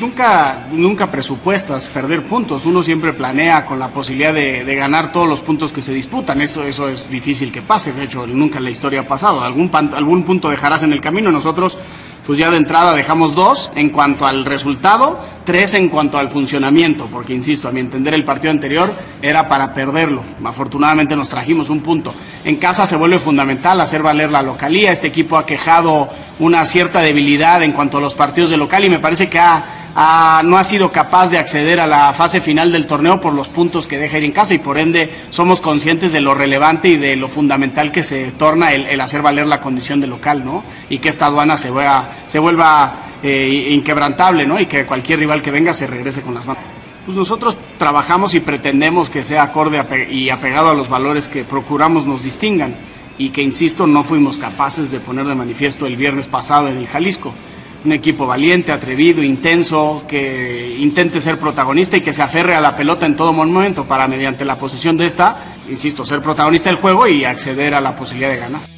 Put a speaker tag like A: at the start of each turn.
A: Nunca, nunca presupuestas perder puntos. Uno siempre planea con la posibilidad de, de, ganar todos los puntos que se disputan. Eso, eso es difícil que pase. De hecho, nunca en la historia ha pasado. Algún, algún punto dejarás en el camino. Nosotros, pues ya de entrada dejamos dos en cuanto al resultado, tres en cuanto al funcionamiento. Porque, insisto, a mi entender, el partido anterior era para perderlo. Afortunadamente nos trajimos un punto. En casa se vuelve fundamental hacer valer la localía. Este equipo ha quejado una cierta debilidad en cuanto a los partidos de local y me parece que ha no ha sido capaz de acceder a la fase final del torneo por los puntos que deja ir en casa y por ende somos conscientes de lo relevante y de lo fundamental que se torna el, hacer valer la condición de local, ¿no? Y que esta aduana se, se vuelva eh, inquebrantable, ¿no? Y que cualquier rival que venga se regrese con las manos. Pues nosotros trabajamos y pretendemos que sea acorde y apegado a los valores que procuramos nos distingan y que, insisto, no fuimos capaces de poner de manifiesto el viernes pasado en el Jalisco un equipo valiente, atrevido, intenso, que intente ser protagonista y que se aferre a la pelota en todo momento para, mediante la posición de esta, insisto, ser protagonista del juego y acceder a la posibilidad de ganar.